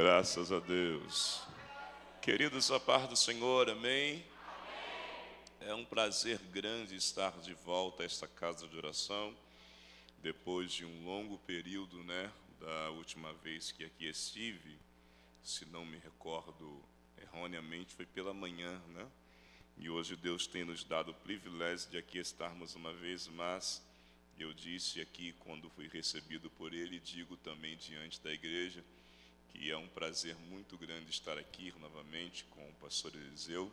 Graças a Deus. Queridos, a paz do Senhor, amém? É um prazer grande estar de volta a esta casa de oração, depois de um longo período, né, da última vez que aqui estive, se não me recordo erroneamente, foi pela manhã, né? E hoje Deus tem nos dado o privilégio de aqui estarmos uma vez mais. Eu disse aqui quando fui recebido por Ele, digo também diante da igreja, que é um prazer muito grande estar aqui novamente com o pastor Eliseu.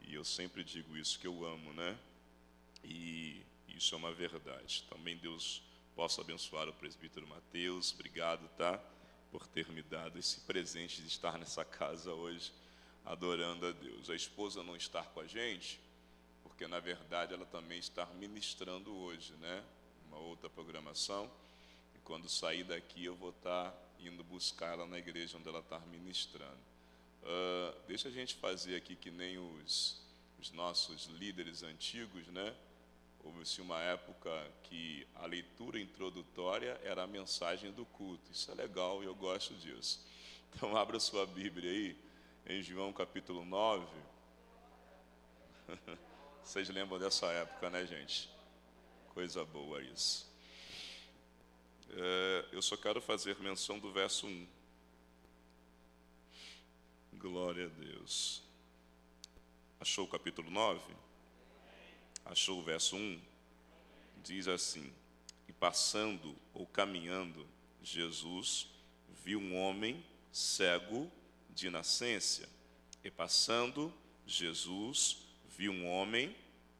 E eu sempre digo isso que eu amo, né? E isso é uma verdade. Também Deus possa abençoar o presbítero Mateus. Obrigado, tá? Por ter me dado esse presente de estar nessa casa hoje, adorando a Deus. A esposa não estar com a gente, porque na verdade ela também está ministrando hoje, né? Uma outra programação. E quando sair daqui eu vou estar indo buscar ela na igreja onde ela está ministrando. Uh, deixa a gente fazer aqui que nem os, os nossos líderes antigos, né? Houve-se uma época que a leitura introdutória era a mensagem do culto. Isso é legal e eu gosto disso. Então, abra sua Bíblia aí, em João capítulo 9. Vocês lembram dessa época, né, gente? Coisa boa isso. É, eu só quero fazer menção do verso 1. Glória a Deus. Achou o capítulo 9? Achou o verso 1? Diz assim: E passando ou caminhando, Jesus viu um homem cego de nascença. E passando, Jesus viu um homem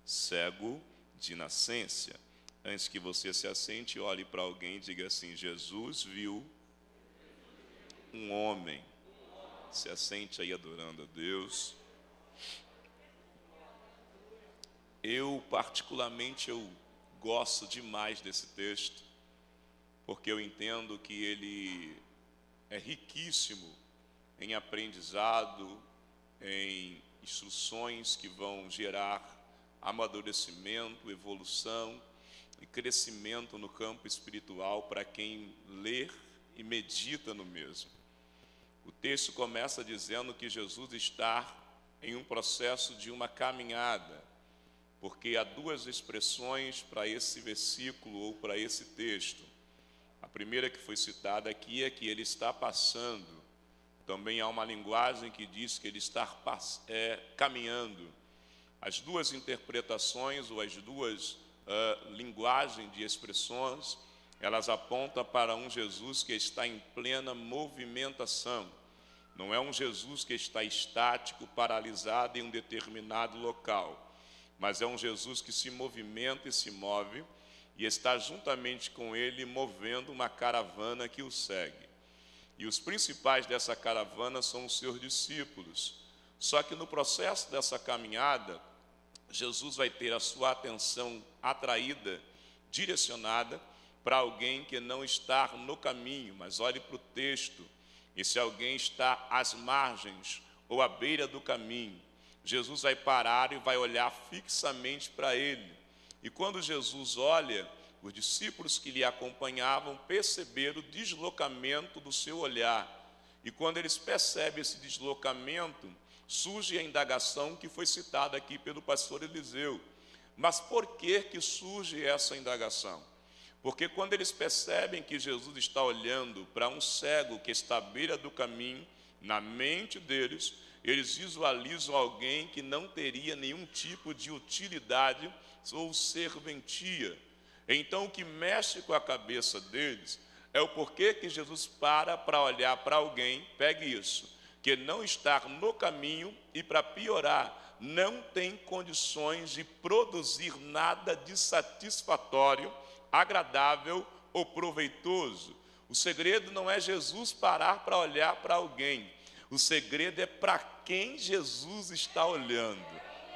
cego de nascença. Antes que você se assente, olhe para alguém e diga assim: Jesus viu um homem. Se assente aí adorando a Deus. Eu particularmente eu gosto demais desse texto, porque eu entendo que ele é riquíssimo em aprendizado, em instruções que vão gerar amadurecimento, evolução e crescimento no campo espiritual para quem lê e medita no mesmo. O texto começa dizendo que Jesus está em um processo de uma caminhada, porque há duas expressões para esse versículo ou para esse texto. A primeira que foi citada aqui é que ele está passando. Também há uma linguagem que diz que ele está é, caminhando. As duas interpretações ou as duas uh, linguagem de expressões, elas apontam para um Jesus que está em plena movimentação. Não é um Jesus que está estático, paralisado em um determinado local, mas é um Jesus que se movimenta e se move e está juntamente com ele movendo uma caravana que o segue. E os principais dessa caravana são os seus discípulos. Só que no processo dessa caminhada, Jesus vai ter a sua atenção atraída, direcionada para alguém que não está no caminho, mas olhe para o texto. E se alguém está às margens ou à beira do caminho, Jesus vai parar e vai olhar fixamente para ele. E quando Jesus olha, os discípulos que lhe acompanhavam perceberam o deslocamento do seu olhar. E quando eles percebem esse deslocamento, surge a indagação que foi citada aqui pelo pastor Eliseu. Mas por que que surge essa indagação? Porque quando eles percebem que Jesus está olhando para um cego que está à beira do caminho, na mente deles, eles visualizam alguém que não teria nenhum tipo de utilidade ou serventia. Então, o que mexe com a cabeça deles é o porquê que Jesus para para olhar para alguém, pegue isso, que não está no caminho e, para piorar, não tem condições de produzir nada de satisfatório, agradável ou proveitoso. O segredo não é Jesus parar para olhar para alguém, o segredo é para quem Jesus está olhando.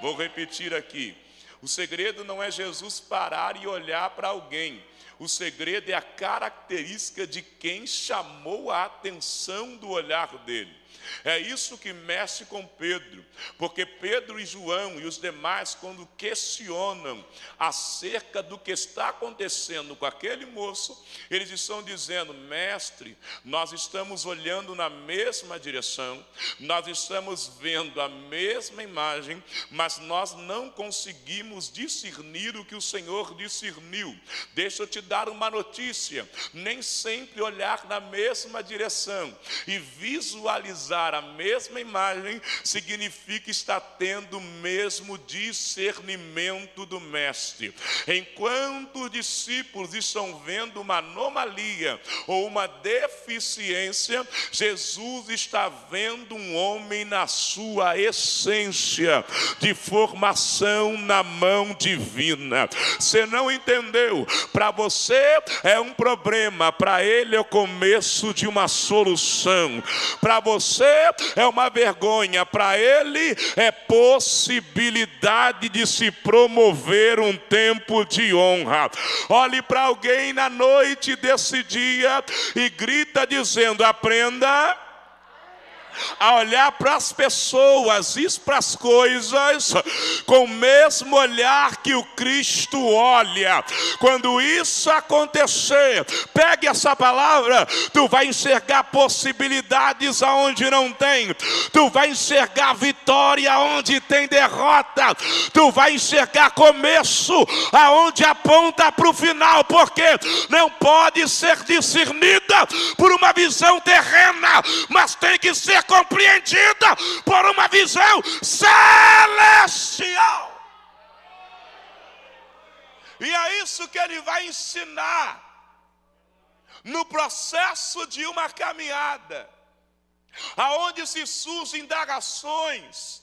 Vou repetir aqui: o segredo não é Jesus parar e olhar para alguém, O segredo é a característica de quem chamou a atenção do olhar dele. É isso que mexe com Pedro, porque Pedro e João e os demais, quando questionam acerca do que está acontecendo com aquele moço, eles estão dizendo: Mestre, nós estamos olhando na mesma direção, nós estamos vendo a mesma imagem, mas nós não conseguimos discernir o que o Senhor discerniu. Deixa eu te dar uma notícia: nem sempre olhar na mesma direção e visualizar a mesma imagem significa estar tendo o mesmo discernimento do Mestre. Enquanto os discípulos estão vendo uma anomalia ou uma deficiência, Jesus está vendo um homem na sua essência de formação na mão divina. Você não entendeu? Para você é um problema, para ele é o começo de uma solução. Para você é uma vergonha, para ele é possibilidade de se promover um tempo de honra. Olhe para alguém na noite desse dia e grita dizendo: aprenda a olhar para as pessoas e para as coisas com o mesmo olhar que o Cristo olha. Quando isso acontecer, pegue essa palavra, tu vai enxergar possibilidades aonde não tem, tu vai enxergar vitória onde tem derrota, tu vai enxergar começo aonde aponta para o final, porque não pode ser discernida por uma visão terrena, mas tem que ser compreendida por uma visão celestial. E é isso que ele vai ensinar no processo de uma caminhada, aonde se surgem indagações,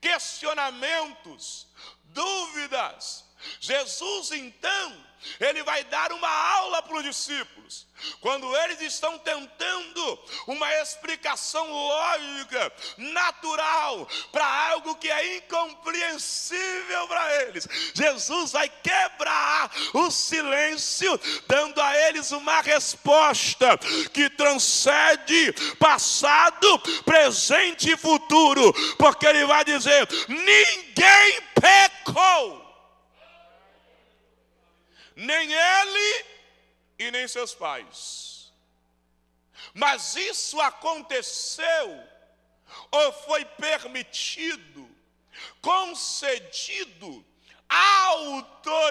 questionamentos, dúvidas. Jesus então ele vai dar uma aula para os discípulos. Quando eles estão tentando uma explicação lógica, natural, para algo que é incompreensível para eles, Jesus vai quebrar o silêncio, dando a eles uma resposta que transcende passado, presente e futuro, porque ele vai dizer: ninguém pecou nem ele e nem seus pais. Mas isso aconteceu, ou foi permitido, concedido, autorizado,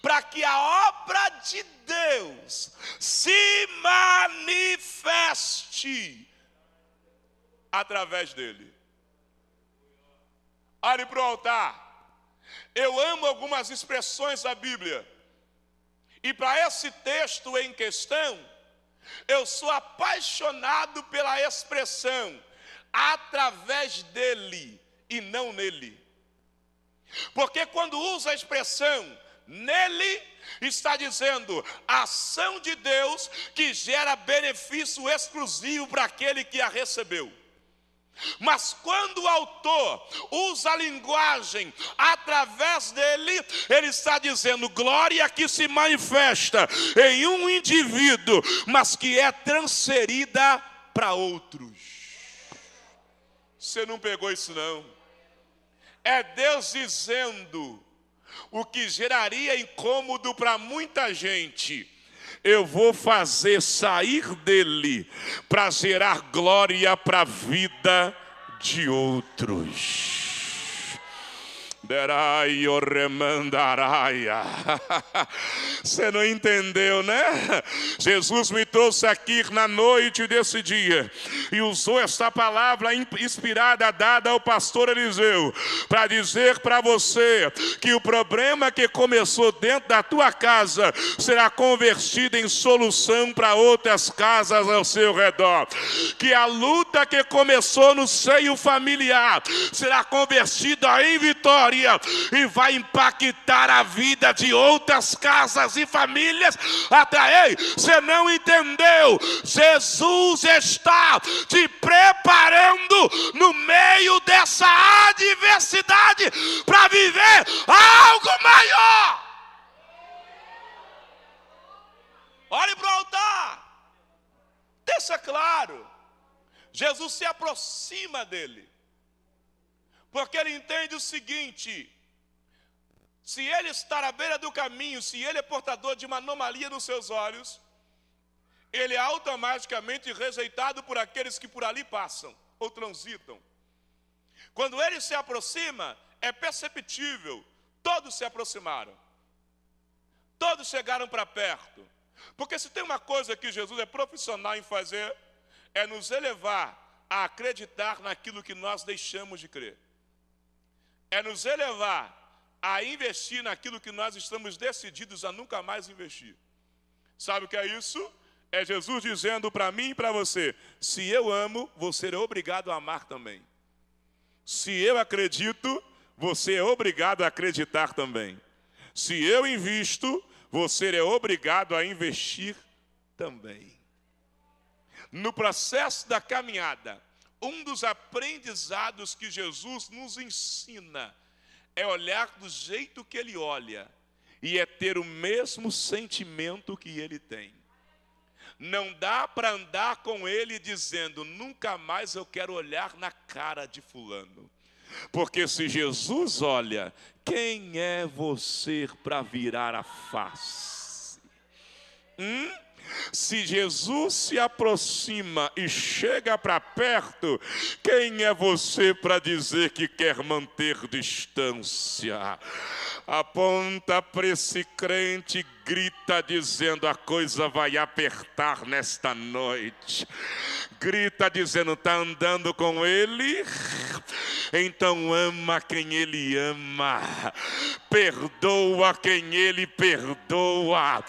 para que a obra de Deus se manifeste através dele. Olhe para o altar. Eu amo algumas expressões da Bíblia. E para esse texto em questão, eu sou apaixonado pela expressão através dele e não nele. Porque quando usa a expressão nele, está dizendo ação de Deus que gera benefício exclusivo para aquele que a recebeu. Mas quando o autor usa a linguagem através dele, ele está dizendo glória que se manifesta em um indivíduo, mas que é transferida para outros. Você não pegou isso não? É Deus dizendo o que geraria incômodo para muita gente eu vou fazer sair dele para gerar glória para a vida de outros. Você não entendeu, né? Jesus me trouxe aqui na noite desse dia e usou essa palavra inspirada dada ao pastor Eliseu para dizer para você que o problema que começou dentro da tua casa será convertido em solução para outras casas ao seu redor. Que a luta que começou no seio familiar será convertida em vitória e vai impactar a vida de outras casas e famílias. Até aí, você não entendeu? Jesus está te preparando no meio dessa adversidade para viver algo maior. Olhe para o altar. Deixa claro. Jesus se aproxima dele. Porque ele entende o seguinte: se ele está à beira do caminho, se ele é portador de uma anomalia nos seus olhos, ele é automaticamente rejeitado por aqueles que por ali passam ou transitam. Quando ele se aproxima, é perceptível, todos se aproximaram, todos chegaram para perto, porque se tem uma coisa que Jesus é profissional em fazer, é nos elevar a acreditar naquilo que nós deixamos de crer, é nos elevar a investir naquilo que nós estamos decididos a nunca mais investir. Sabe o que é isso? É Jesus dizendo para mim e para você: se eu amo, você é obrigado a amar também. Se eu acredito, você é obrigado a acreditar também. Se eu invisto, você é obrigado a investir também. No processo da caminhada, um dos aprendizados que Jesus nos ensina é olhar do jeito que ele olha e é ter o mesmo sentimento que ele tem. Não dá para andar com ele dizendo, nunca mais eu quero olhar na cara de Fulano. Porque se Jesus olha, quem é você para virar a face? Hum? Se Jesus se aproxima e chega para perto, quem é você para dizer que quer manter distância? Aponta para esse crente, grita dizendo: a coisa vai apertar nesta noite. Grita dizendo: está andando com ele? Então ama quem ele ama, perdoa quem ele perdoa,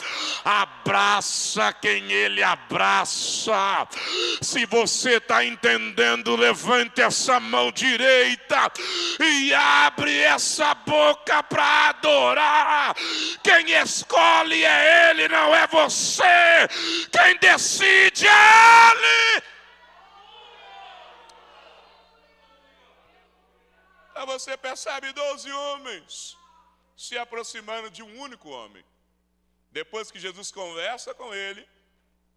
abraça quem ele abraça. Se você está entendendo, levante essa mão direita e abre essa boca para adorar. Quem escolhe é Ele, não é você. Quem decide é Ele. Aí você percebe doze homens se aproximando de um único homem. Depois que Jesus conversa com ele,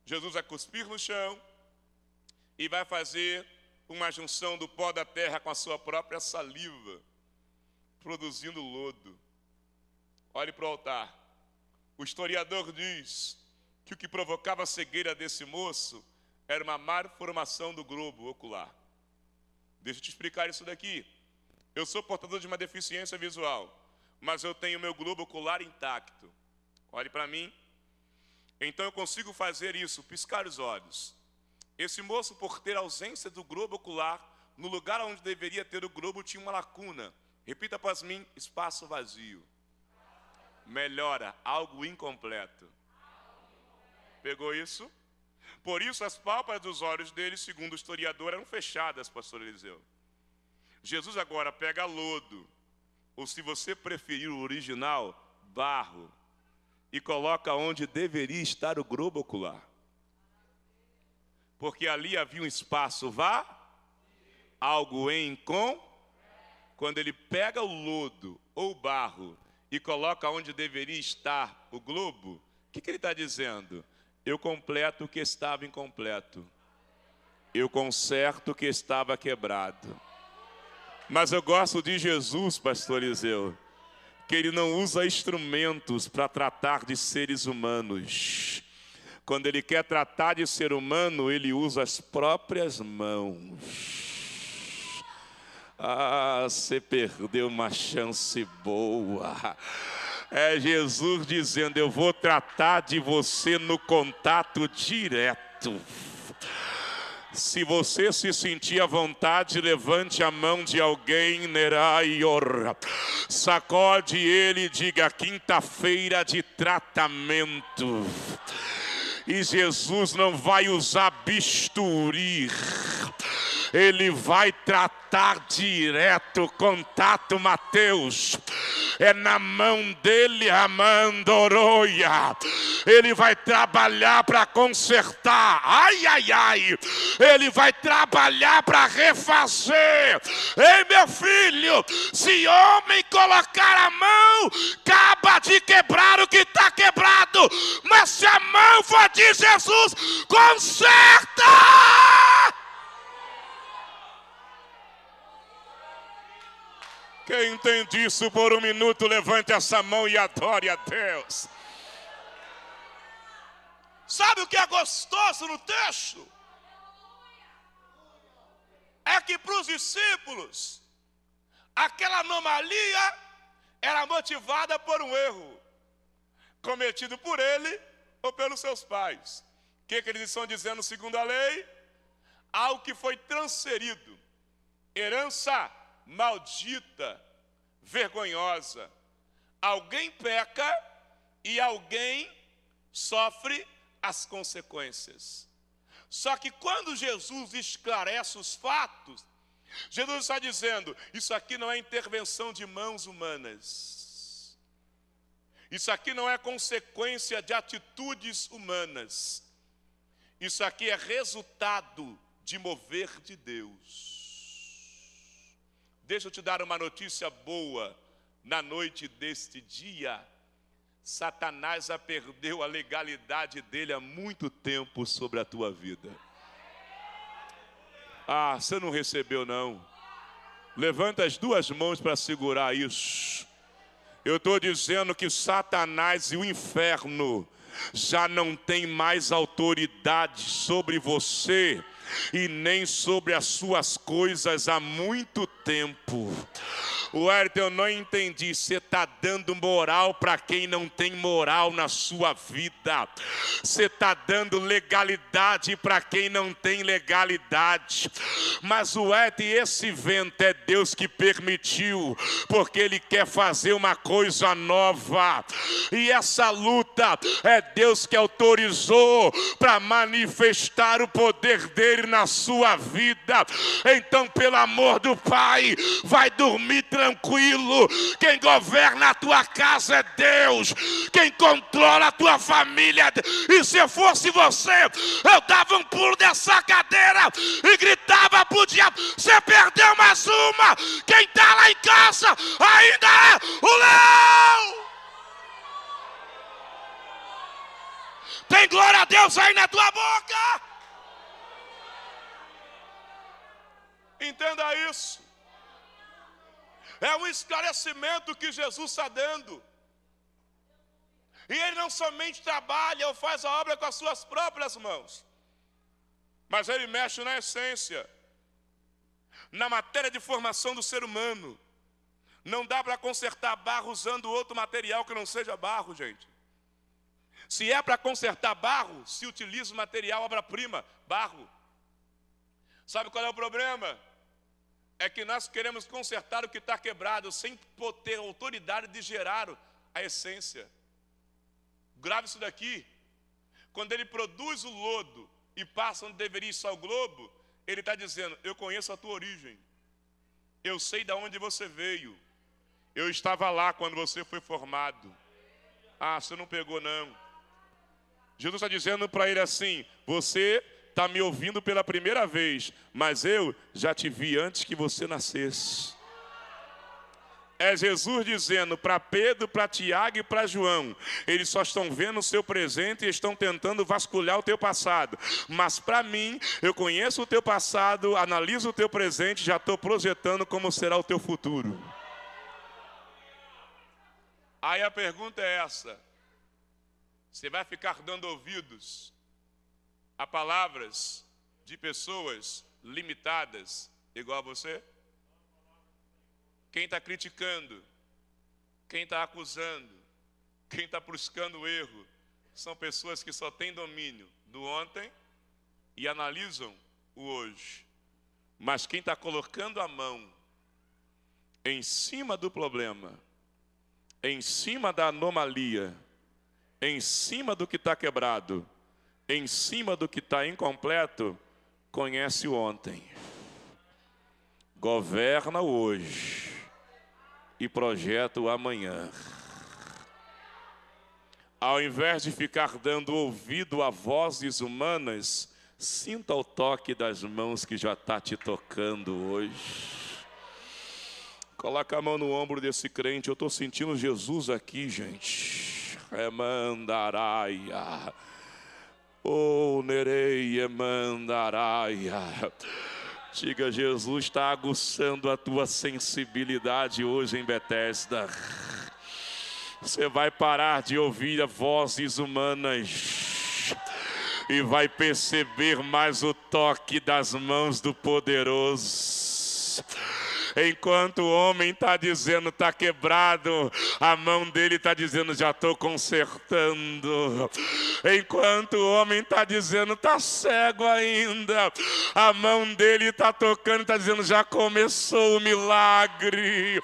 Jesus vai cuspir no chão e vai fazer uma junção do pó da terra com a sua própria saliva, produzindo lodo. Olhe para o altar. O historiador diz que o que provocava a cegueira desse moço era uma malformação do globo ocular. Deixa eu te explicar isso daqui. Eu sou portador de uma deficiência visual, mas eu tenho meu globo ocular intacto. Olhe para mim. Então eu consigo fazer isso, piscar os olhos. Esse moço, por ter ausência do globo ocular, no lugar onde deveria ter o globo, tinha uma lacuna. Repita após mim: espaço vazio. Melhora, algo incompleto. Pegou isso? Por isso as pálpebras dos olhos dele, segundo o historiador, eram fechadas, pastor Eliseu. Jesus agora pega lodo, ou se você preferir o original, barro, e coloca onde deveria estar o globo ocular. Porque ali havia um espaço vá, algo em com. Quando ele pega o lodo ou barro e coloca onde deveria estar o globo, o que, que ele está dizendo? Eu completo o que estava incompleto. Eu conserto o que estava quebrado. Mas eu gosto de Jesus, pastor Eliseu, que ele não usa instrumentos para tratar de seres humanos. Quando ele quer tratar de ser humano, ele usa as próprias mãos. Ah, você perdeu uma chance boa. É Jesus dizendo: Eu vou tratar de você no contato direto. Se você se sentir à vontade, levante a mão de alguém, Neraior. Sacode ele e diga: quinta-feira de tratamento. E Jesus não vai usar bisturi. Ele vai tratar direto, contato Mateus. É na mão dele, Amandoroia. Ele vai trabalhar para consertar. Ai, ai, ai. Ele vai trabalhar para refazer. Ei, meu filho, se homem colocar a mão, acaba de quebrar o que está quebrado. Mas se a mão for de Jesus, conserta! Quem entende isso por um minuto, levante essa mão e adore a Deus. Sabe o que é gostoso no texto? É que para os discípulos, aquela anomalia era motivada por um erro cometido por ele ou pelos seus pais. O que, que eles estão dizendo segundo a lei? Algo que foi transferido, herança maldita, vergonhosa. Alguém peca e alguém sofre as consequências. Só que quando Jesus esclarece os fatos, Jesus está dizendo: isso aqui não é intervenção de mãos humanas. Isso aqui não é consequência de atitudes humanas. Isso aqui é resultado de mover de Deus. Deixa eu te dar uma notícia boa. Na noite deste dia, Satanás já perdeu a legalidade dele há muito tempo sobre a tua vida. Ah, você não recebeu não. Levanta as duas mãos para segurar isso. Eu estou dizendo que Satanás e o inferno já não tem mais autoridade sobre você e nem sobre as suas coisas há muito tempo. O eu não entendi. Você está dando moral para quem não tem moral na sua vida. Você está dando legalidade para quem não tem legalidade. Mas o esse vento é Deus que permitiu, porque Ele quer fazer uma coisa nova. E essa luta é Deus que autorizou para manifestar o poder dele na sua vida. Então, pelo amor do Pai, vai dormir tranquilo. Quem governa a tua casa é Deus. Quem controla a tua família. É e se fosse você, eu dava um pulo dessa cadeira e gritava pro diabo: Você perdeu mais uma. Quem está lá em casa ainda é o leão. Tem glória a Deus aí na tua boca. Entenda isso. É um esclarecimento que Jesus está dando. E ele não somente trabalha ou faz a obra com as suas próprias mãos, mas ele mexe na essência, na matéria de formação do ser humano. Não dá para consertar barro usando outro material que não seja barro, gente. Se é para consertar barro, se utiliza o material obra-prima, barro. Sabe qual é o problema? É que nós queremos consertar o que está quebrado sem ter autoridade de gerar a essência. Grave isso daqui. Quando ele produz o lodo e passa onde deveria estar o globo, ele está dizendo: Eu conheço a tua origem, eu sei de onde você veio, eu estava lá quando você foi formado. Ah, você não pegou, não. Jesus está dizendo para ele assim: Você está me ouvindo pela primeira vez, mas eu já te vi antes que você nascesse. É Jesus dizendo para Pedro, para Tiago e para João: eles só estão vendo o seu presente e estão tentando vasculhar o teu passado. Mas para mim, eu conheço o teu passado, analiso o teu presente, já estou projetando como será o teu futuro. Aí a pergunta é essa: você vai ficar dando ouvidos a palavras de pessoas limitadas, igual a você? Quem está criticando, quem está acusando, quem está buscando o erro, são pessoas que só têm domínio do ontem e analisam o hoje. Mas quem está colocando a mão em cima do problema, em cima da anomalia, em cima do que está quebrado, em cima do que está incompleto, conhece o ontem. governa hoje e projeta o amanhã. Ao invés de ficar dando ouvido a vozes humanas, sinta o toque das mãos que já está te tocando hoje. Coloca a mão no ombro desse crente. Eu estou sentindo Jesus aqui, gente. Emandaraia. Oh, Nerei, Emandaraia. Diga, Jesus está aguçando a tua sensibilidade hoje em Betesda. Você vai parar de ouvir vozes humanas e vai perceber mais o toque das mãos do poderoso. Enquanto o homem está dizendo está quebrado, a mão dele está dizendo já estou consertando. Enquanto o homem está dizendo está cego ainda, a mão dele está tocando, está dizendo já começou o milagre.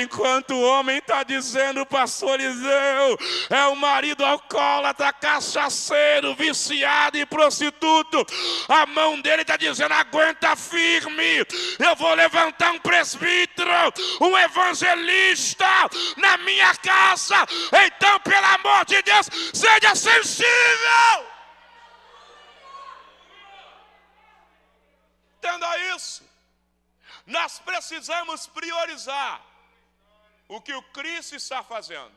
Enquanto o homem está dizendo, pastor Eliseu, é o marido alcoólatra, cachaceiro, viciado e prostituto, a mão dele está dizendo aguenta firme, eu vou levantar um presbítero, um evangelista na minha casa. Então, pelo amor de Deus, seja sensível. Entenda isso. Nós precisamos priorizar o que o Cristo está fazendo,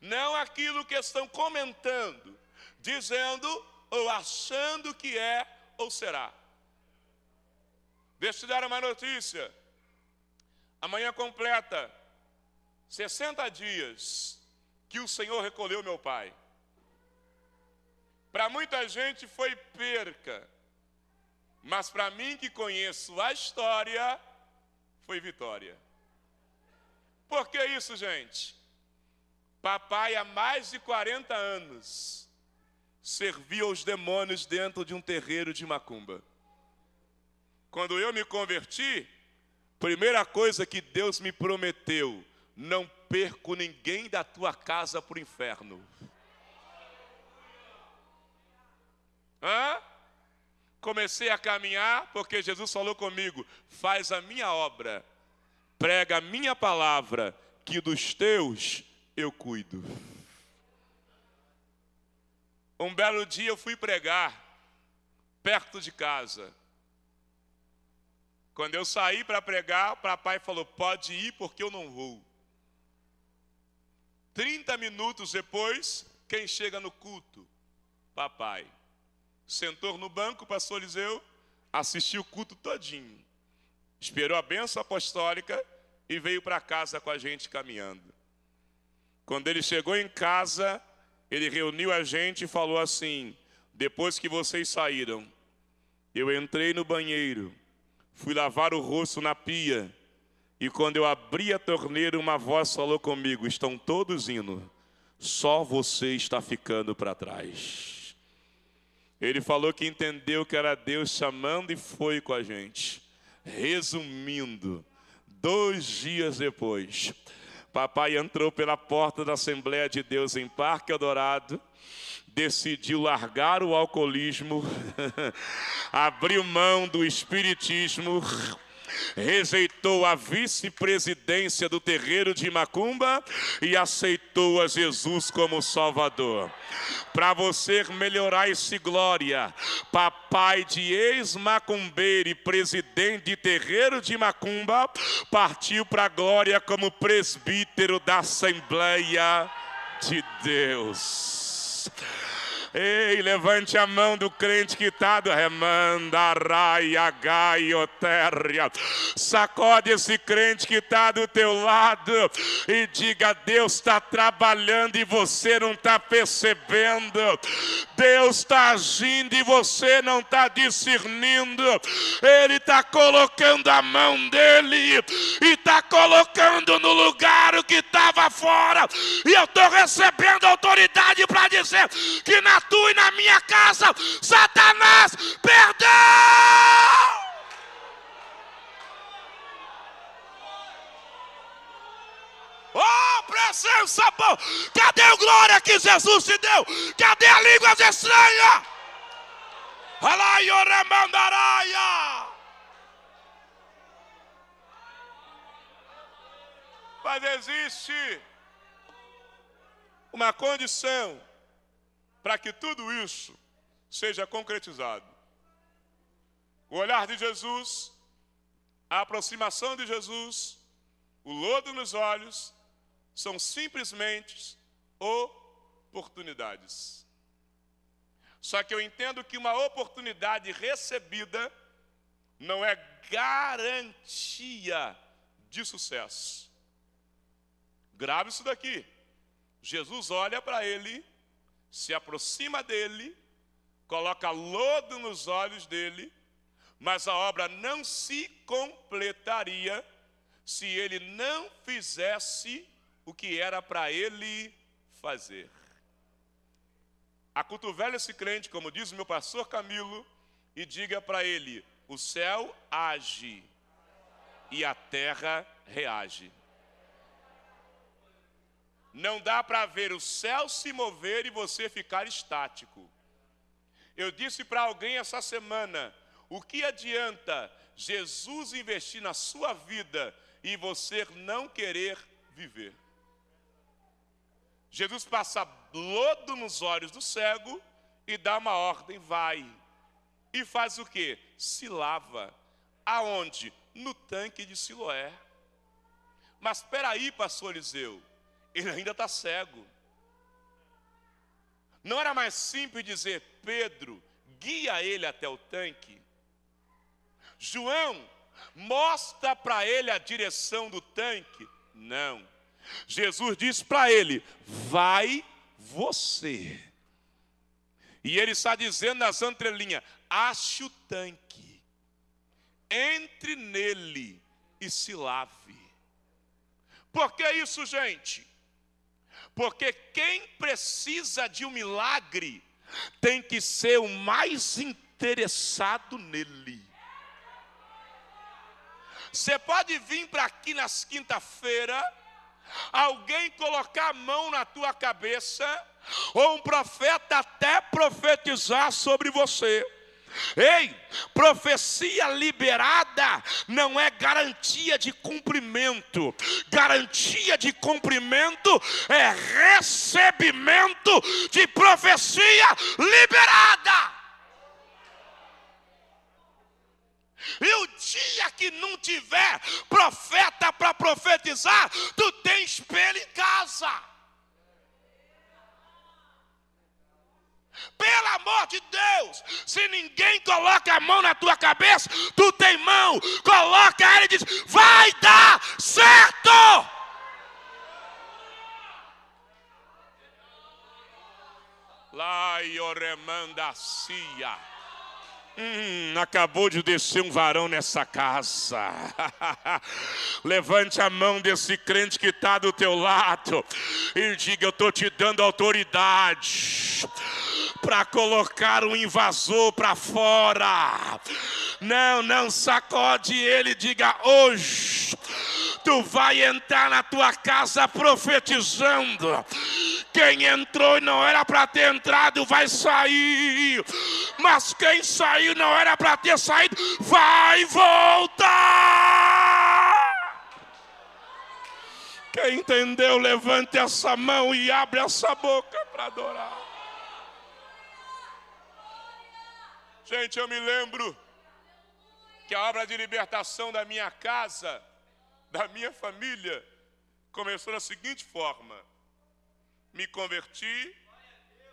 não aquilo que estão comentando, dizendo ou achando que é ou será. Deixa eu te dar uma notícia. Amanhã completa 60 dias que o Senhor recolheu meu pai. Para muita gente foi perca, mas para mim que conheço a história, foi vitória. Por que isso, gente? Papai, há mais de 40 anos, servia os demônios dentro de um terreiro de macumba. Quando eu me converti, primeira coisa que Deus me prometeu: não perco ninguém da tua casa para o inferno. Hã? Comecei a caminhar porque Jesus falou comigo: faz a minha obra, prega a minha palavra, que dos teus eu cuido. Um belo dia eu fui pregar perto de casa. Quando eu saí para pregar, o papai falou: pode ir porque eu não vou. Trinta minutos depois, quem chega no culto? Papai. Sentou no banco, pastor Eliseu, assistiu o culto todinho. Esperou a benção apostólica e veio para casa com a gente caminhando. Quando ele chegou em casa, ele reuniu a gente e falou assim: Depois que vocês saíram, eu entrei no banheiro Fui lavar o rosto na pia. E quando eu abri a torneira, uma voz falou comigo: Estão todos indo, só você está ficando para trás. Ele falou que entendeu que era Deus chamando e foi com a gente. Resumindo, dois dias depois, papai entrou pela porta da Assembleia de Deus em Parque Adorado decidiu largar o alcoolismo, abriu mão do espiritismo, rejeitou a vice-presidência do terreiro de Macumba e aceitou a Jesus como Salvador. Para você melhorar esse glória, papai de ex-macumbeiro e presidente de terreiro de Macumba, partiu para a glória como presbítero da Assembleia de Deus. Ei, levante a mão do crente que está do remandarai gaiotéria. Sacode esse crente que está do teu lado e diga: Deus está trabalhando e você não está percebendo. Deus está agindo e você não está discernindo. Ele está colocando a mão dele e está colocando no lugar o que estava fora. E eu estou recebendo autoridade para dizer que na tua e na minha casa. Satanás, perdão! Oh, presença boa! Cadê a glória que Jesus te deu? Cadê a língua estranha? Alaioramandaraia! Mas existe uma condição para que tudo isso seja concretizado. O olhar de Jesus, a aproximação de Jesus, o lodo nos olhos, são simplesmente oportunidades. Só que eu entendo que uma oportunidade recebida não é garantia de sucesso. Grave isso daqui. Jesus olha para ele, se aproxima dele, coloca lodo nos olhos dele, mas a obra não se completaria se ele não fizesse o que era para ele fazer. Acotovele esse crente, como diz o meu pastor Camilo, e diga para ele: o céu age e a terra reage. Não dá para ver o céu se mover e você ficar estático. Eu disse para alguém essa semana: o que adianta Jesus investir na sua vida e você não querer viver? Jesus passa lodo nos olhos do cego e dá uma ordem, vai. E faz o que? Se lava. Aonde? No tanque de Siloé. Mas espera aí, pastor Eliseu, ele ainda está cego. Não era mais simples dizer, Pedro, guia ele até o tanque? João, mostra para ele a direção do tanque? Não. Jesus disse para ele: Vai você. E ele está dizendo nas entrelinhas: Ache o tanque, entre nele e se lave. Por que isso, gente? Porque quem precisa de um milagre tem que ser o mais interessado nele. Você pode vir para aqui nas quinta-feira alguém colocar a mão na tua cabeça, ou um profeta até profetizar sobre você. Ei, profecia liberada não é garantia de cumprimento, garantia de cumprimento é recebimento de profecia liberada. E o dia que não tiver profeta para profetizar, tu tem espelho em casa. Pelo amor de Deus, se ninguém coloca a mão na tua cabeça, tu tem mão, coloca ela e diz: vai dar certo. Lá e oremanda cia. Hum, acabou de descer um varão nessa casa. Levante a mão desse crente que está do teu lado e diga: Eu estou te dando autoridade para colocar um invasor para fora. Não, não sacode ele, diga hoje. Tu vai entrar na tua casa profetizando. Quem entrou e não era para ter entrado vai sair. Mas quem saiu não era para ter saído, vai voltar. Quem entendeu, levante essa mão e abre essa boca para adorar. Gente, eu me lembro que a obra de libertação da minha casa, da minha família, começou da seguinte forma: me converti,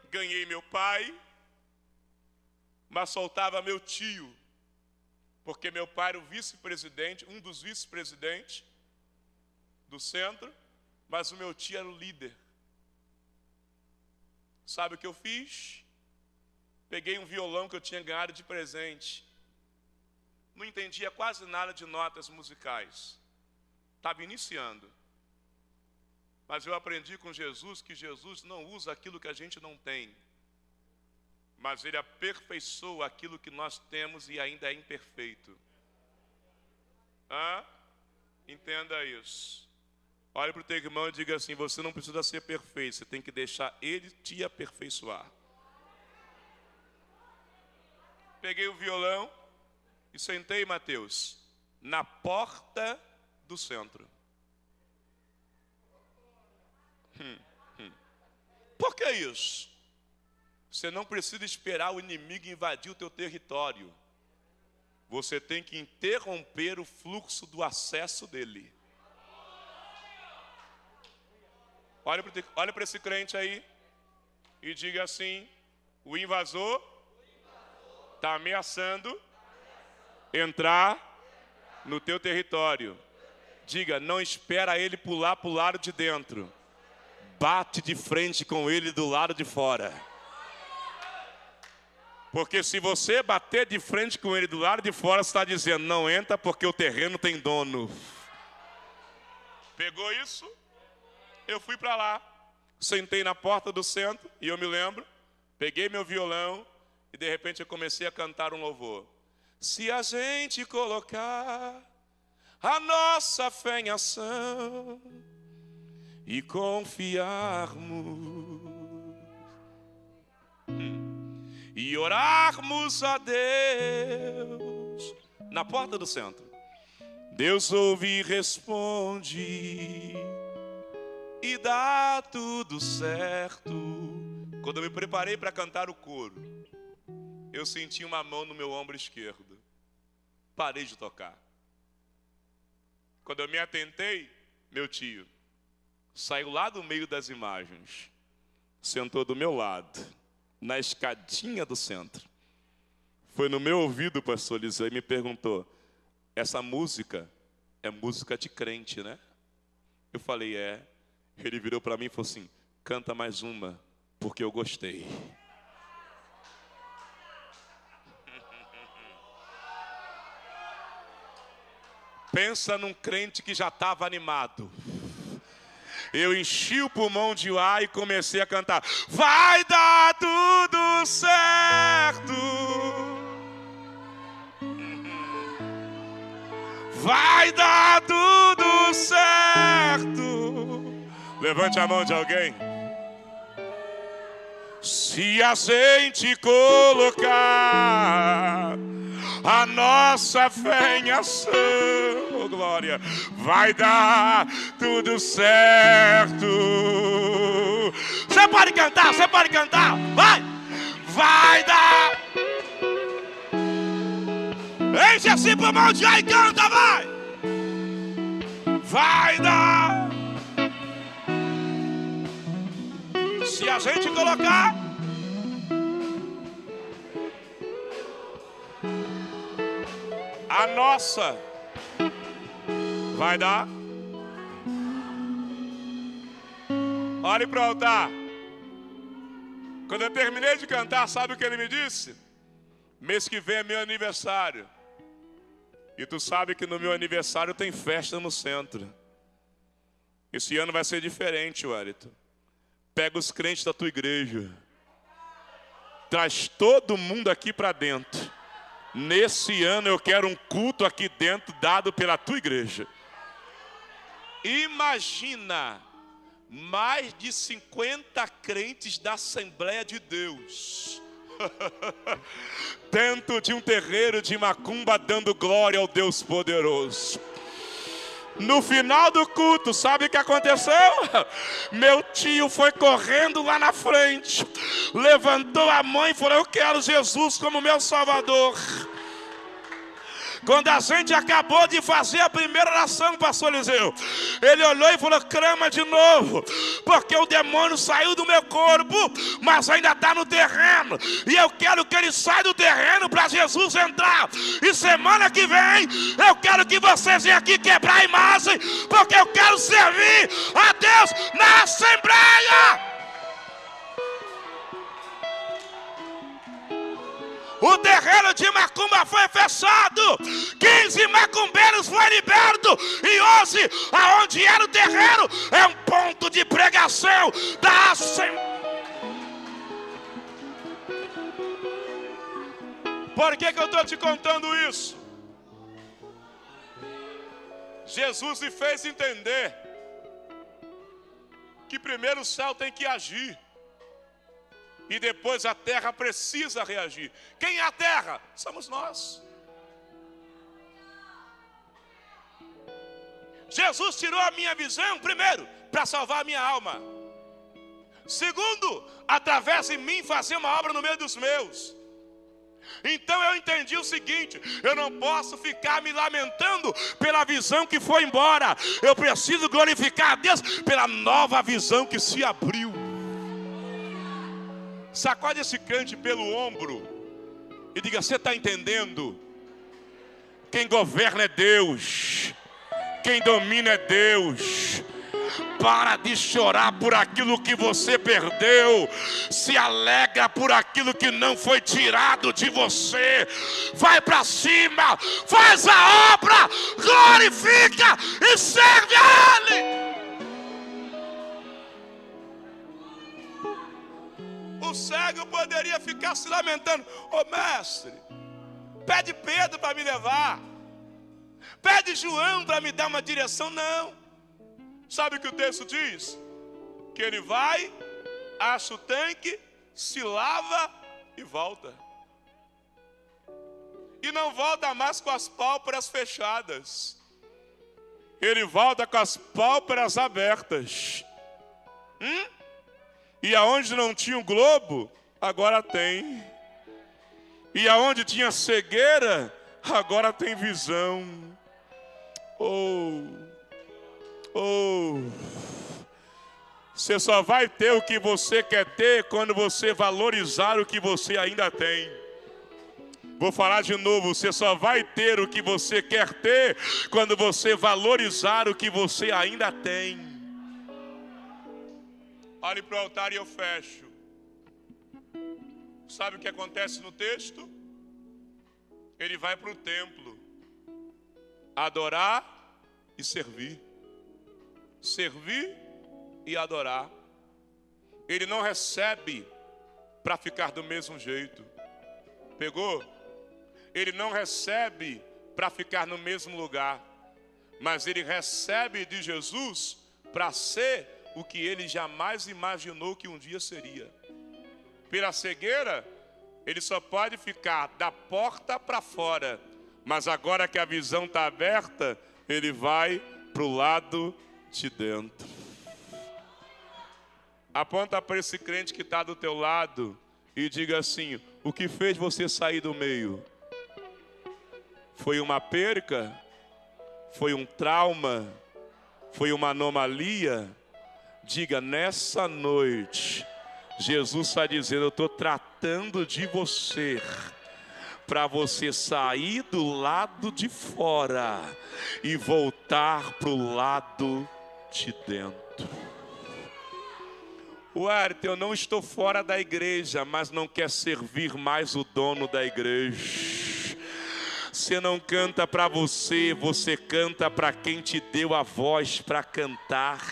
ganhei meu pai, mas soltava meu tio, porque meu pai era o vice-presidente, um dos vice-presidentes do centro, mas o meu tio era o líder. Sabe o que eu fiz? Peguei um violão que eu tinha ganhado de presente. Não entendia quase nada de notas musicais. Estava iniciando. Mas eu aprendi com Jesus que Jesus não usa aquilo que a gente não tem, mas Ele aperfeiçoa aquilo que nós temos e ainda é imperfeito. Hã? Entenda isso. Olhe para o teu irmão e diga assim: você não precisa ser perfeito, você tem que deixar Ele te aperfeiçoar. Peguei o violão e sentei, Mateus, na porta do centro. Hum, hum. Por que isso? Você não precisa esperar o inimigo invadir o teu território. Você tem que interromper o fluxo do acesso dele. Olha para esse crente aí e diga assim: o invasor está ameaçando entrar no teu território. Diga, não espera ele pular para o lado de dentro. Bate de frente com ele do lado de fora. Porque se você bater de frente com ele do lado de fora, está dizendo, não entra porque o terreno tem dono. Pegou isso? Eu fui para lá, sentei na porta do centro, e eu me lembro, peguei meu violão, e de repente eu comecei a cantar um louvor. Se a gente colocar a nossa fé em ação e confiarmos e orarmos a Deus na porta do centro. Deus ouve e responde e dá tudo certo. Quando eu me preparei para cantar o coro, eu senti uma mão no meu ombro esquerdo. Parei de tocar. Quando eu me atentei, meu tio saiu lá do meio das imagens, sentou do meu lado, na escadinha do centro. Foi no meu ouvido, pastor Liseu, e me perguntou: essa música é música de crente, né? Eu falei: é. Ele virou para mim e falou assim: canta mais uma, porque eu gostei. Pensa num crente que já estava animado. Eu enchi o pulmão de ar e comecei a cantar. Vai dar tudo certo. Vai dar tudo certo. Levante a mão de alguém. Se a gente colocar a nossa fé em ação, oh, glória, vai dar tudo certo. Você pode cantar, você pode cantar, vai, vai dar. Enche assim pro mão de e canta, vai. Vai dar. Se a gente colocar a nossa vai dar. Olhe para o altar. Quando eu terminei de cantar, sabe o que ele me disse? Mês que vem é meu aniversário. E tu sabe que no meu aniversário tem festa no centro. Esse ano vai ser diferente, Wellington. Pega os crentes da tua igreja. Traz todo mundo aqui para dentro. Nesse ano eu quero um culto aqui dentro dado pela tua igreja. Imagina mais de 50 crentes da Assembleia de Deus. dentro de um terreiro de macumba dando glória ao Deus poderoso. No final do culto, sabe o que aconteceu? Meu tio foi correndo lá na frente, levantou a mão e falou: Eu quero Jesus como meu Salvador. Quando a gente acabou de fazer a primeira oração, pastor Eliseu, ele olhou e falou: crama de novo, porque o demônio saiu do meu corpo, mas ainda está no terreno, e eu quero que ele saia do terreno para Jesus entrar. E semana que vem, eu quero que vocês venham aqui quebrar a imagem, porque eu quero servir a Deus na Assembleia. O terreno de Macumba foi fechado. 15 macumbeiros foram libertos. E hoje, aonde era o terreno, é um ponto de pregação da Assembleia. Por que, que eu estou te contando isso? Jesus lhe fez entender que primeiro o céu tem que agir e depois a terra precisa reagir. Quem é a terra? Somos nós. Jesus tirou a minha visão, primeiro, para salvar a minha alma. Segundo, através de mim fazer uma obra no meio dos meus. Então eu entendi o seguinte: eu não posso ficar me lamentando pela visão que foi embora, eu preciso glorificar a Deus pela nova visão que se abriu. Sacode esse crente pelo ombro e diga: Você está entendendo? Quem governa é Deus, quem domina é Deus. Para de chorar por aquilo que você perdeu. Se alegra por aquilo que não foi tirado de você. Vai para cima, faz a obra, glorifica e serve a Ele. O cego poderia ficar se lamentando: Ô mestre, pede Pedro para me levar, pede João para me dar uma direção. Não. Sabe o que o texto diz? Que ele vai, acha o tanque, se lava e volta. E não volta mais com as pálpebras fechadas. Ele volta com as pálpebras abertas. Hum? E aonde não tinha o globo, agora tem. E aonde tinha cegueira, agora tem visão. Oh. Oh, você só vai ter o que você quer ter quando você valorizar o que você ainda tem. Vou falar de novo, você só vai ter o que você quer ter quando você valorizar o que você ainda tem. Olhe para o altar e eu fecho. Sabe o que acontece no texto? Ele vai para o templo adorar e servir servir e adorar. Ele não recebe para ficar do mesmo jeito. Pegou? Ele não recebe para ficar no mesmo lugar, mas ele recebe de Jesus para ser o que ele jamais imaginou que um dia seria. Pela cegueira, ele só pode ficar da porta para fora, mas agora que a visão está aberta, ele vai para o lado de dentro. Aponta para esse crente que está do teu lado e diga assim: o que fez você sair do meio? Foi uma perca? Foi um trauma? Foi uma anomalia? Diga nessa noite, Jesus está dizendo: Eu estou tratando de você para você sair do lado de fora e voltar para o lado de dentro. O Arte, eu não estou fora da igreja, mas não quer servir mais o dono da igreja. Você não canta para você, você canta para quem te deu a voz para cantar.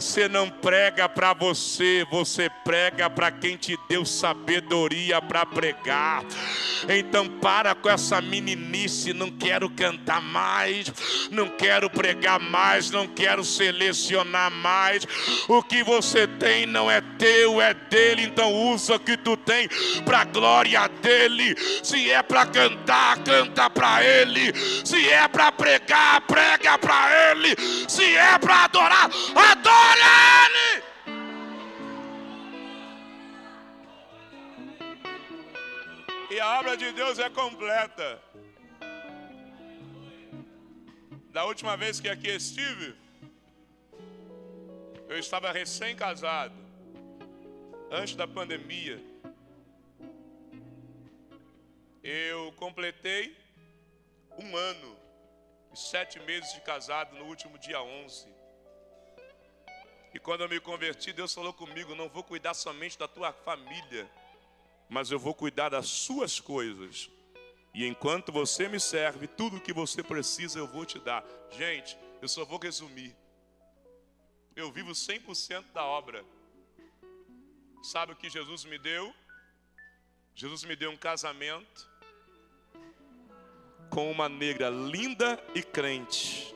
Você não prega para você, você prega para quem te deu sabedoria para pregar. Então para com essa meninice, não quero cantar mais, não quero pregar mais, não quero selecionar mais. O que você tem não é teu, é dele, então usa o que tu tem para glória dele. Se é para cantar, canta para ele. Se é para pregar, prega para ele. Se é para adorar, adora E a obra de Deus é completa. Da última vez que aqui estive, eu estava recém-casado, antes da pandemia. Eu completei um ano e sete meses de casado no último dia 11. E quando eu me converti, Deus falou comigo: não vou cuidar somente da tua família, mas eu vou cuidar das suas coisas. E enquanto você me serve, tudo o que você precisa eu vou te dar. Gente, eu só vou resumir. Eu vivo 100% da obra. Sabe o que Jesus me deu? Jesus me deu um casamento com uma negra linda e crente.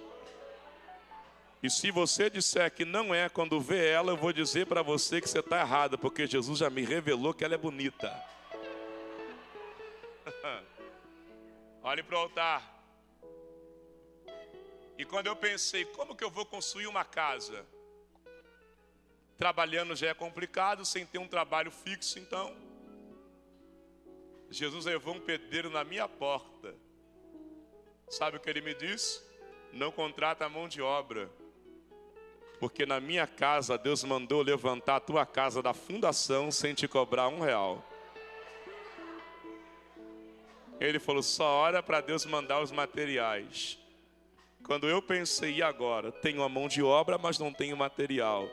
E se você disser que não é, quando vê ela, eu vou dizer para você que você está errado, porque Jesus já me revelou que ela é bonita. Olhe para o altar. E quando eu pensei, como que eu vou construir uma casa? Trabalhando já é complicado, sem ter um trabalho fixo, então. Jesus levou um pedreiro na minha porta. Sabe o que ele me disse? Não contrata mão de obra. Porque na minha casa Deus mandou levantar a tua casa da fundação sem te cobrar um real. Ele falou: só ora para Deus mandar os materiais. Quando eu pensei, e agora? Tenho a mão de obra, mas não tenho material.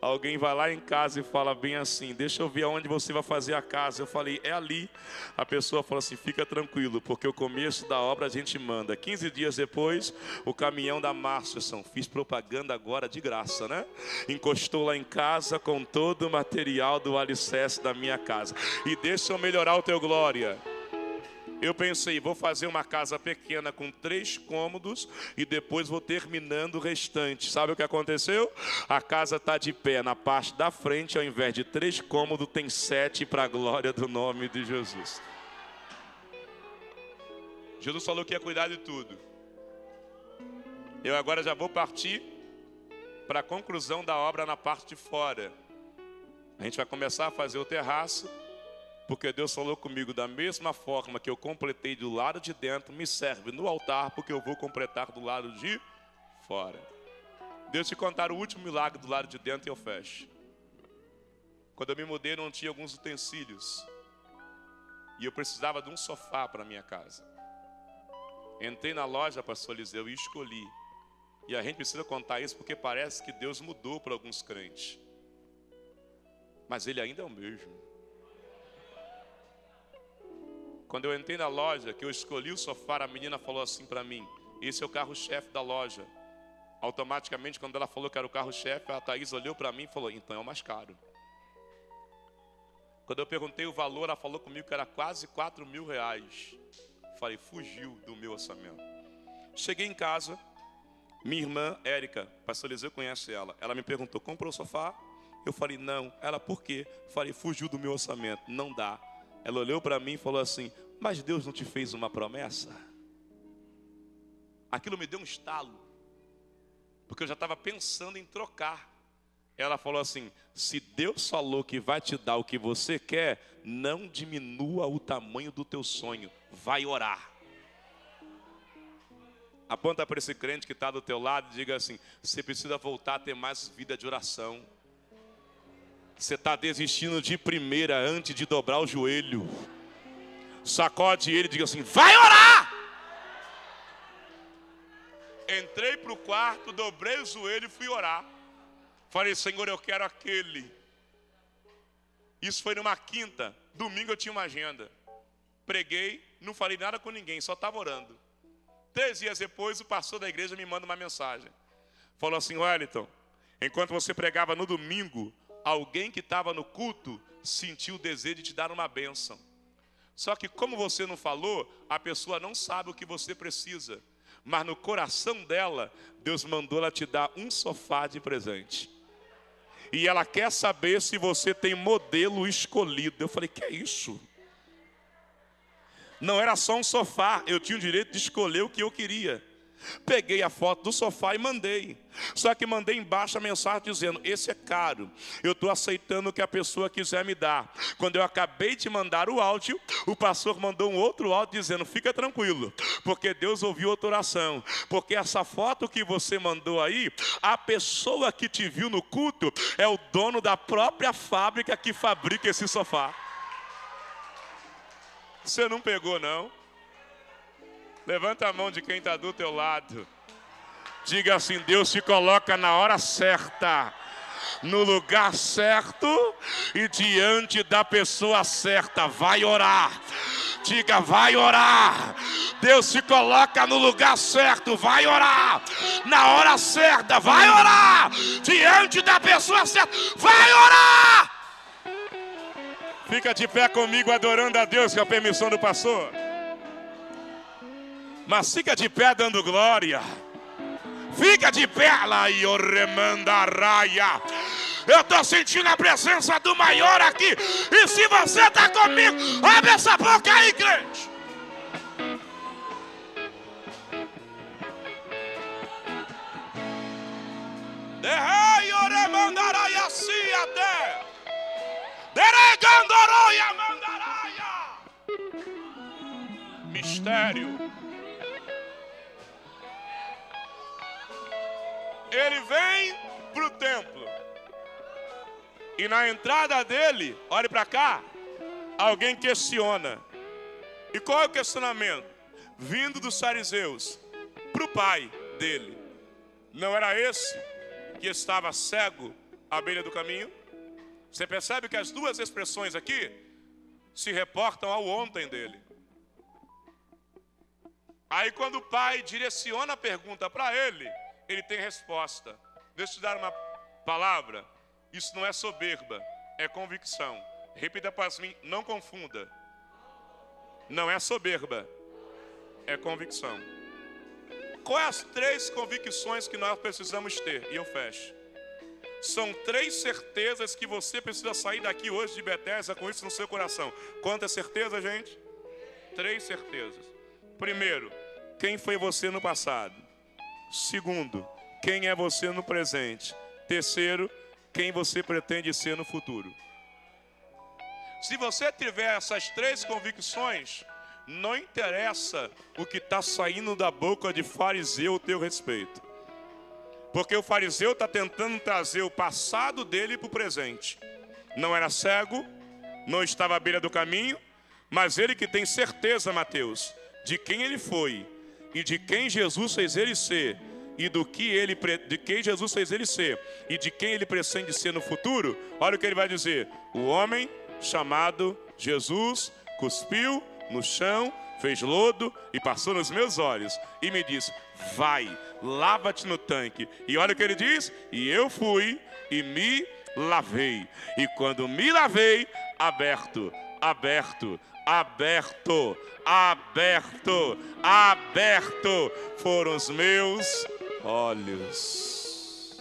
Alguém vai lá em casa e fala bem assim: Deixa eu ver aonde você vai fazer a casa. Eu falei: É ali. A pessoa falou assim: Fica tranquilo, porque o começo da obra a gente manda. 15 dias depois, o caminhão da Márcia, fiz propaganda agora de graça, né? Encostou lá em casa com todo o material do alicerce da minha casa. E deixa eu melhorar o teu glória. Eu pensei, vou fazer uma casa pequena com três cômodos e depois vou terminando o restante. Sabe o que aconteceu? A casa está de pé na parte da frente, ao invés de três cômodos, tem sete para a glória do nome de Jesus. Jesus falou que ia cuidar de tudo. Eu agora já vou partir para a conclusão da obra na parte de fora. A gente vai começar a fazer o terraço porque Deus falou comigo da mesma forma que eu completei do lado de dentro, me serve no altar, porque eu vou completar do lado de fora. Deus te contar o último milagre do lado de dentro e eu fecho. Quando eu me mudei, não tinha alguns utensílios. E eu precisava de um sofá para minha casa. Entrei na loja, pastor Eliseu, e escolhi. E a gente precisa contar isso porque parece que Deus mudou para alguns crentes. Mas Ele ainda é o mesmo. Quando eu entrei na loja, que eu escolhi o sofá, a menina falou assim para mim: Esse é o carro-chefe da loja. Automaticamente, quando ela falou que era o carro-chefe, a Thaís olhou para mim e falou: Então é o mais caro. Quando eu perguntei o valor, ela falou comigo que era quase 4 mil reais. Falei, fugiu do meu orçamento. Cheguei em casa, minha irmã Érica, pastor Eliseu conhece ela. Ela me perguntou: comprou o sofá? Eu falei, não. Ela, por quê? Falei, fugiu do meu orçamento. Não dá. Ela olhou para mim e falou assim: Mas Deus não te fez uma promessa? Aquilo me deu um estalo, porque eu já estava pensando em trocar. Ela falou assim: Se Deus falou que vai te dar o que você quer, não diminua o tamanho do teu sonho, vai orar. Aponta para esse crente que está do teu lado e diga assim: Você precisa voltar a ter mais vida de oração. Você está desistindo de primeira antes de dobrar o joelho. Sacode ele e diga assim: vai orar! Entrei para o quarto, dobrei o joelho e fui orar. Falei, Senhor, eu quero aquele. Isso foi numa quinta. Domingo eu tinha uma agenda. Preguei, não falei nada com ninguém, só estava orando. Três dias depois, o pastor da igreja me manda uma mensagem. Falou assim: Wellington, enquanto você pregava no domingo, alguém que estava no culto sentiu o desejo de te dar uma bênção. Só que, como você não falou, a pessoa não sabe o que você precisa. Mas no coração dela, Deus mandou ela te dar um sofá de presente. E ela quer saber se você tem modelo escolhido. Eu falei: que é isso? Não era só um sofá, eu tinha o direito de escolher o que eu queria. Peguei a foto do sofá e mandei. Só que mandei embaixo a mensagem dizendo: Esse é caro. Eu estou aceitando o que a pessoa quiser me dar. Quando eu acabei de mandar o áudio, o pastor mandou um outro áudio dizendo: Fica tranquilo, porque Deus ouviu outra oração. Porque essa foto que você mandou aí, a pessoa que te viu no culto é o dono da própria fábrica que fabrica esse sofá. Você não pegou, não? Levanta a mão de quem está do teu lado. Diga assim: Deus te coloca na hora certa, no lugar certo e diante da pessoa certa. Vai orar. Diga, vai orar. Deus te coloca no lugar certo, vai orar. Na hora certa, vai orar. Diante da pessoa certa, vai orar. Fica de pé comigo adorando a Deus com a permissão do pastor. Mas fica de pé dando glória. Fica de pé lá e raia. Eu estou sentindo a presença do maior aqui. E se você está comigo, abre essa boca aí, crente. Mandaraia. Mistério. Ele vem para o templo. E na entrada dele, olhe para cá, alguém questiona. E qual é o questionamento? Vindo dos fariseus para o pai dele. Não era esse que estava cego à beira do caminho? Você percebe que as duas expressões aqui se reportam ao ontem dele. Aí, quando o pai direciona a pergunta para ele, ele tem resposta. Deixa eu te dar uma palavra. Isso não é soberba, é convicção. Repita para mim, não confunda. Não é soberba, é convicção. Quais as três convicções que nós precisamos ter? E eu fecho. São três certezas que você precisa sair daqui hoje de Bethesda com isso no seu coração. Quantas certezas, gente? Três certezas. Primeiro, quem foi você no passado? Segundo, quem é você no presente? Terceiro, quem você pretende ser no futuro? Se você tiver essas três convicções, não interessa o que está saindo da boca de fariseu a teu respeito. Porque o fariseu está tentando trazer o passado dele para o presente. Não era cego, não estava à beira do caminho, mas ele que tem certeza, Mateus, de quem ele foi e de quem Jesus fez ele ser e do que ele de quem Jesus fez ele ser e de quem ele pretende ser no futuro, olha o que ele vai dizer: o homem chamado Jesus cuspiu no chão, fez lodo e passou nos meus olhos e me disse: Vai, lava-te no tanque. E olha o que ele diz: E eu fui e me lavei. E quando me lavei, aberto, aberto, aberto, aberto, aberto foram os meus olhos.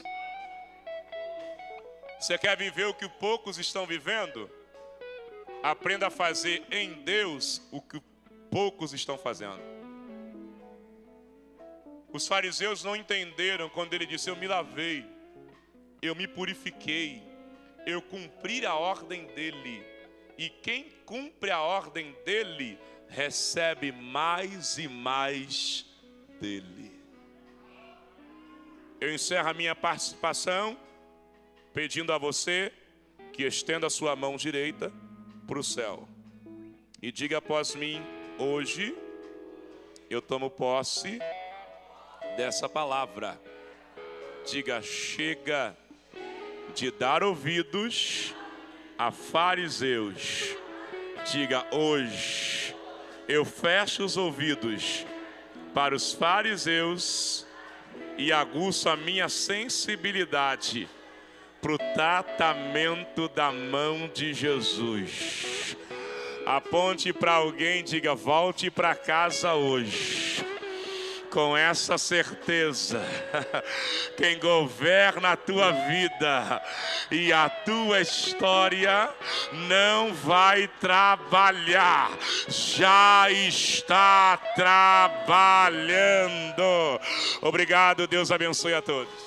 Você quer viver o que poucos estão vivendo? Aprenda a fazer em Deus o que poucos estão fazendo. Os fariseus não entenderam quando ele disse: Eu me lavei, eu me purifiquei, eu cumpri a ordem dele. E quem cumpre a ordem dele, recebe mais e mais dele. Eu encerro a minha participação pedindo a você que estenda a sua mão direita para o céu. E diga após mim: hoje eu tomo posse dessa palavra. Diga: chega de dar ouvidos a fariseus. Diga: hoje eu fecho os ouvidos para os fariseus e aguço a minha sensibilidade para o tratamento da mão de Jesus. Aponte para alguém, diga: volte para casa hoje. Com essa certeza, quem governa a tua vida e a tua história não vai trabalhar, já está trabalhando. Obrigado, Deus abençoe a todos.